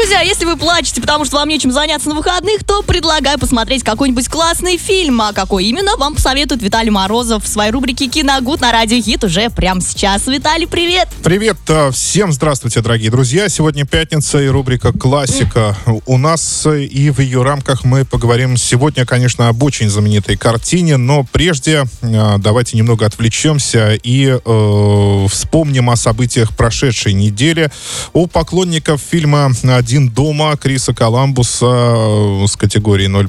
Друзья, если вы плачете, потому что вам нечем заняться на выходных, то предлагаю посмотреть какой-нибудь классный фильм. А какой именно, вам посоветует Виталий Морозов в своей рубрике «Киногуд» на Радио Хит уже прямо сейчас. Виталий, привет! Привет! э, Всем здравствуйте, дорогие друзья. Сегодня пятница и рубрика «Классика». У нас э, и в ее рамках мы поговорим сегодня, конечно, об очень знаменитой картине, но прежде э, давайте немного отвлечемся и э, вспомним о событиях прошедшей недели. У поклонников фильма «Один дома» Криса Коламбуса э, с категории 0+,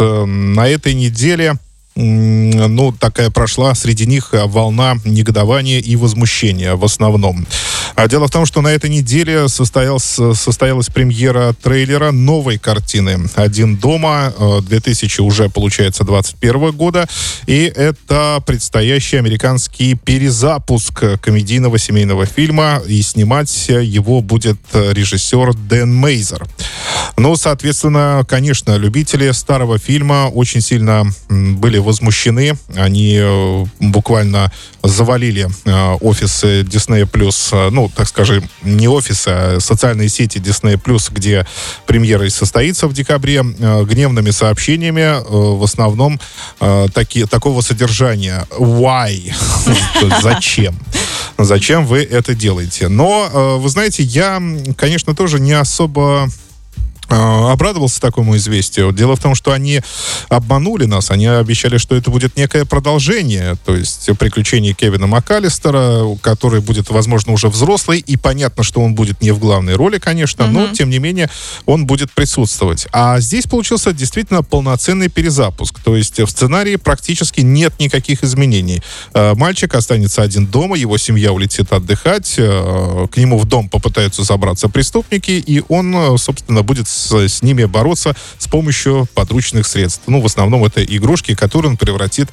э, на этой неделе ну, такая прошла среди них э, волна негодования и возмущения в основном. А дело в том, что на этой неделе состоялась, состоялась премьера трейлера новой картины «Один дома» э, 2000 уже, получается, 21 года. И это предстоящий американский перезапуск комедийного семейного фильма. И снимать его будет э, режиссер Дэн Мейзер. Ну, соответственно, конечно, любители старого фильма очень сильно были возмущены. Они э, буквально завалили э, Disney+, э, ну, так скажем, не офисы, а социальные сети Disney+, где премьера и состоится в декабре, гневными сообщениями, в основном таки, такого содержания. Why? Зачем? Зачем вы это делаете? Но, вы знаете, я, конечно, тоже не особо обрадовался такому известию. Дело в том, что они обманули нас. Они обещали, что это будет некое продолжение, то есть приключения Кевина МакАлистера, который будет, возможно, уже взрослый, и понятно, что он будет не в главной роли, конечно, но, тем не менее, он будет присутствовать. А здесь получился действительно полноценный перезапуск. То есть в сценарии практически нет никаких изменений. Э, Мальчик останется один дома, его семья улетит отдыхать, э, к нему в дом попытаются забраться преступники, и он, собственно, будет с, с ними бороться с помощью подручных средств. Ну, в основном это игрушки, которые он превратит,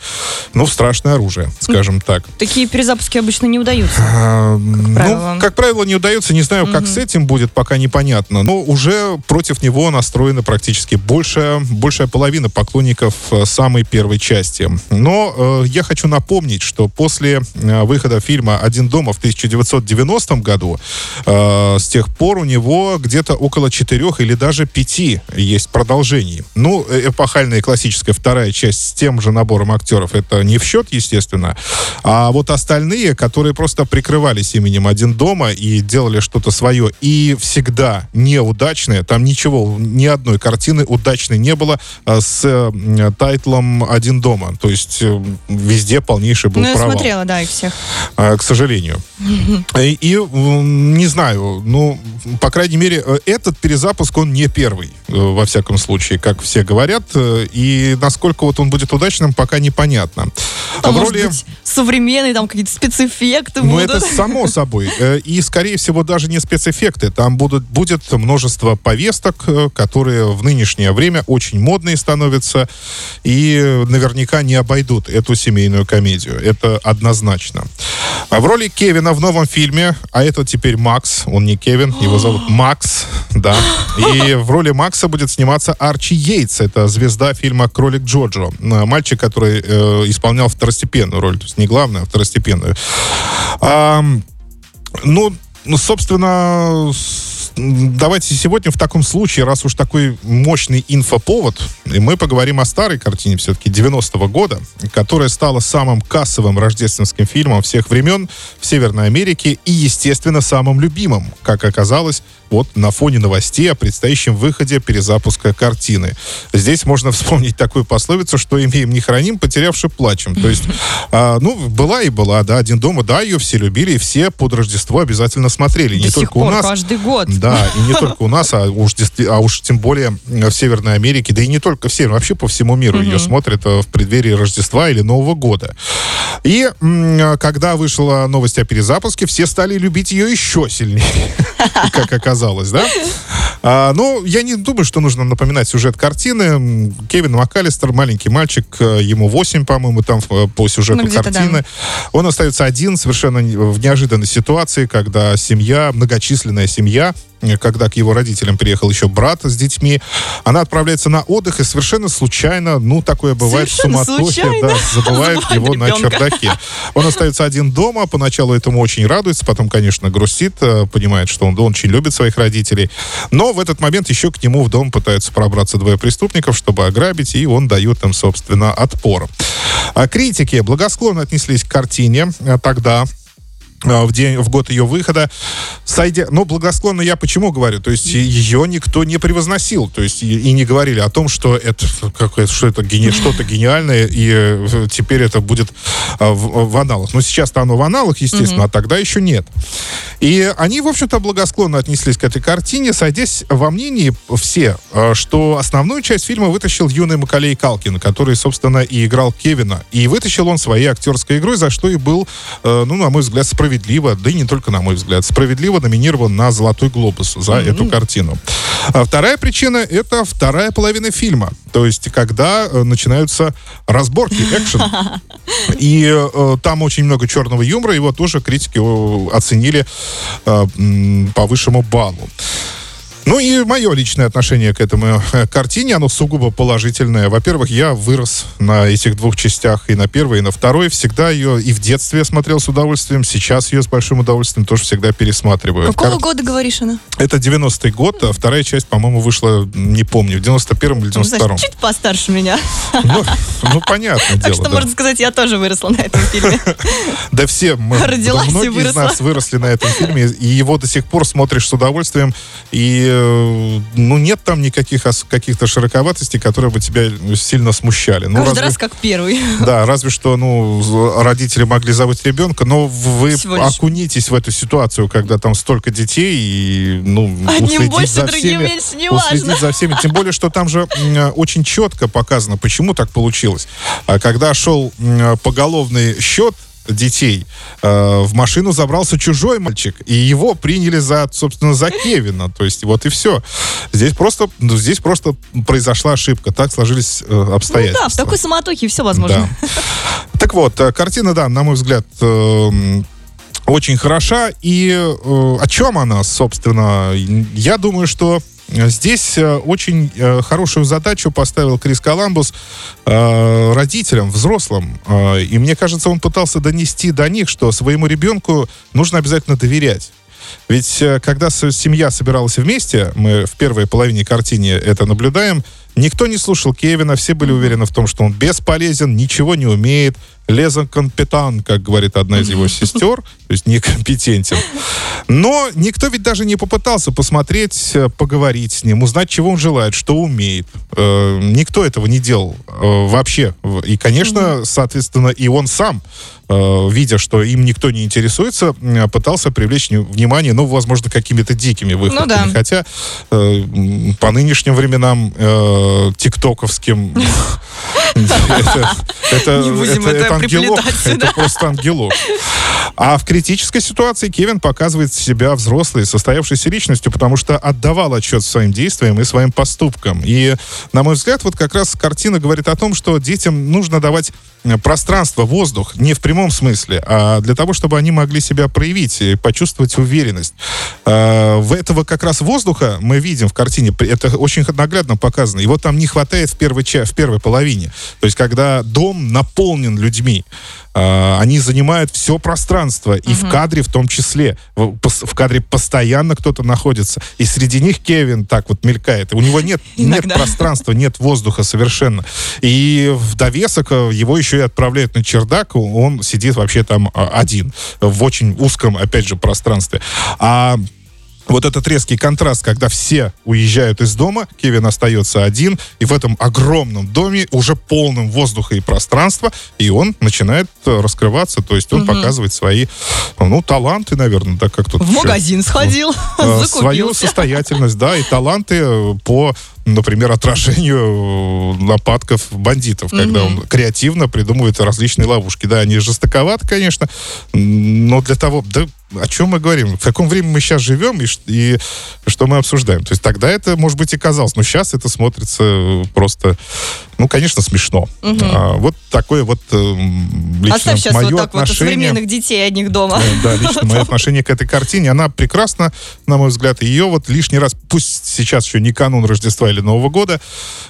ну, в страшное оружие, скажем так. Такие перезапуски обычно не удаются. А, правило. Ну, как правило, не удается. Не знаю, как с этим будет, пока непонятно. Но уже против него настроена практически большая, большая половина поклонников э, самой первой части. Но э, я хочу напомнить, что после э, выхода фильма «Один дома» в 1990 году, э, с тех пор у него где-то около четырех или даже пяти есть продолжений. Ну, э, эпохальная и классическая вторая часть с тем же набором актеров, это не в счет, естественно. А вот остальные, которые просто прикрывались именем «Один дома» и делали что-то свое, и всегда неудачные, там ничего, ни одной картины удачной не было а, с э, тайтлом «Один дома». То есть э, везде полнейший был Ну, я провал. смотрела, да, их всех. А, к сожалению. И, и, не знаю, ну, по крайней мере, э, этот перезапуск, он не первый, э, во всяком случае, как все говорят, э, и насколько вот он будет удачным, пока непонятно. Там, в роли... быть, современные, там какие-то спецэффекты Ну, будут. это само собой. Э, И, скорее всего, даже не спецэффекты. Там будут, будет множество повесток, которые в нынешнее время очень модные становятся и наверняка не обойдут эту семейную комедию. Это однозначно. А в роли Кевина в новом фильме, а это теперь Макс, он не Кевин, его зовут Макс, да. И в роли Макса будет сниматься Арчи Йейтс, это звезда фильма «Кролик Джоджо». Э, Мальчик, который э, исполнял второстепенную роль, то есть не главную, а второстепенную. Ам, ну, собственно, давайте сегодня в таком случае, раз уж такой мощный инфоповод, и мы поговорим о старой картине все-таки 90-го года, которая стала самым кассовым рождественским фильмом всех времен в Северной Америке и, естественно, самым любимым, как оказалось, вот на фоне новостей о предстоящем выходе перезапуска картины. Здесь можно вспомнить такую пословицу, что имеем не храним, потерявши плачем. То есть, а, ну, была и была, да, один дома, да, ее все любили, и все под Рождество обязательно смотрели. До не сих только пор, у нас. каждый год. Да, и не только у нас, а уж, а уж тем более в Северной Америке, да и не только в Северной, вообще по всему миру ее смотрят э, в преддверии Рождества или Нового года. И когда вышла новость о перезапуске, все стали любить ее еще сильнее, как оказалось, да? А, ну, я не думаю, что нужно напоминать сюжет картины. Кевин МакАлистер, маленький мальчик, э, ему 8, по-моему, там э, по сюжету Ну, картины. Он остается один совершенно в неожиданной ситуации, когда семья, многочисленная семья, когда к его родителям приехал еще брат с детьми, она отправляется на отдых и совершенно случайно, ну, такое бывает в Совершенно суматохе, случайно да, забывает забывает его на ребенка. чердаке. Он остается один дома, поначалу этому очень радуется, потом, конечно, грустит, э, понимает, что он, он очень любит своих родителей. Но в этот момент еще к нему в дом пытаются пробраться двое преступников, чтобы ограбить, и он дает им, собственно, отпор. А критики благосклонно отнеслись к картине э, тогда, в день, в год ее выхода, сойдя, ну, благосклонно я почему говорю, то есть ее никто не превозносил, то есть и, и не говорили о том, что это, какое- что это гени- что-то гениальное, и э, теперь это будет э, в, в аналах. Но сейчас-то оно в аналах, естественно, а тогда еще нет. И они, в общем-то, благосклонно отнеслись к этой картине, сойдясь во мнении все, э, что основную часть фильма вытащил юный Макалей Калкин, который, собственно, и играл Кевина. И вытащил он своей актерской игрой, за что и был, э, ну, на мой взгляд, справедливо, да и не только на мой взгляд, справедливо номинирован на «Золотой глобус» за эту картину. А вторая причина — это вторая половина фильма. То есть, когда э, начинаются разборки, экшен. И э, там очень много черного юмора, его тоже критики э, оценили э, по высшему баллу. Ну и мое личное отношение к этому э, картине, оно сугубо положительное. Во-первых, я вырос на этих двух частях, и на первой, и на второй. Всегда ее и в детстве смотрел с удовольствием, сейчас ее с большим удовольствием тоже всегда пересматриваю. Какого Кар- года говоришь она? Это 90-й год, а вторая часть, по-моему, вышла, не помню, в 91-м или Ну, значит, 92-м. чуть постарше меня. Ну, ну, понятное Так дело, что, да. можно сказать, я тоже выросла на этом фильме. Да все, мы, Родилась да и многие из нас выросли на этом фильме, и его до сих пор смотришь с удовольствием, и э, ну нет там никаких каких-то широковатостей, которые бы тебя сильно смущали. Ну, Каждый разве- раз как первый. Да, разве что, ну, родители могли забыть ребенка, но вы окунитесь в эту ситуацию, когда там столько детей, и, ну, Одним больше, за другим всеми, меньше, неважно. уследить за всеми. Тем более, что там же очень четко показано, почему так получилось. А Когда шел поголовный счет детей, э, в машину забрался чужой мальчик, и его приняли за, собственно, за Кевина. То есть вот и все. Здесь просто, ну, здесь просто произошла ошибка. Так сложились э, Ну обстоятельства. да, в такой самотохе все возможно. Да. Так вот, э, картина, да, на мой взгляд, эм, очень хороша. И о чем она, собственно? Я думаю, что Здесь э, очень э, хорошую задачу поставил Крис Коламбус э, родителям, взрослым. И мне кажется, он пытался донести до них, что своему ребенку нужно обязательно доверять. Ведь когда семья собиралась вместе, мы в первой половине картины это наблюдаем, никто не слушал Кевина, все были уверены в том, что он бесполезен, ничего не умеет, лезон компетан, как говорит одна из его сестер, то есть некомпетентен. Но никто ведь даже не попытался посмотреть, э, поговорить с ним, узнать, чего он желает, что умеет. Э, Никто этого не делал э, вообще. И, конечно, соответственно, и он сам, видя, что им никто не интересуется, э, пытался привлечь вни- внимание, ну, возможно, какими-то дикими выходками. да. Хотя э, по нынешним временам э, тиктоковским это- ангелок. Это просто ангелок. А в критической ситуации Кевин показывает себя взрослой, состоявшейся личностью, потому что отдавал отчет своим действиям и своим поступкам. И, на мой взгляд, вот как раз картина говорит о том, что детям нужно давать э, пространство, воздух, не в прямом смысле, а для того, чтобы они могли себя проявить и почувствовать уверенность. А, В этого как раз воздуха мы видим в картине, это очень наглядно показано. Его там не хватает в первой, в первой половине. То есть, когда дом наполнен людьми, они занимают все пространство, и в кадре в том числе. В, кадре постоянно кто-то находится. И среди них Кевин так вот мелькает. У него нет, нет пространства, нет воздуха совершенно. И в довесок э, его еще и отправляют на чердак, он сидит вообще там а, один, в очень узком, опять же, пространстве. А вот этот резкий контраст, когда все уезжают из дома, Кевин остается один, и в этом огромном доме уже полным воздуха и пространства, и он начинает э, раскрываться, то есть он угу. показывает свои, ну, таланты, наверное, да, как тут... В магазин сходил, э, Свою состоятельность, да, и таланты э, по например, отражению нападков бандитов, когда он креативно придумывает различные ловушки. Да, они жестоковаты, конечно, но для того, да, о чем мы говорим, в каком времени мы сейчас живем и, и что мы обсуждаем. То есть тогда это, может быть, и казалось, но сейчас это смотрится просто, ну, конечно, смешно. Угу. А, вот такое вот э, лично Оставь сейчас мое вот так отношение... вот современных детей одних дома. Э, да, лично мое отношение к этой картине, она прекрасна, на мой взгляд. Ее вот лишний раз, пусть сейчас еще не канун Рождества или Нового года,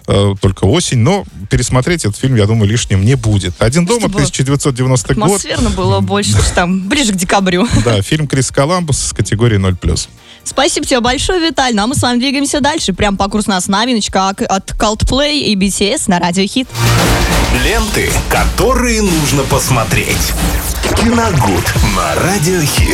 э, только осень, но пересмотреть этот фильм, я думаю, лишним не будет. «Один дома», 1990 год. Атмосферно было больше, там, ближе к декабрю. Да, фильм Крис Коламбус с категории 0+. Спасибо тебе большое, Виталь. Ну а мы с вами двигаемся дальше. Прям по курсу нас новиночка от Coldplay и BTS на Радио Хит. Ленты, которые нужно посмотреть. Киногуд на Радио Хит.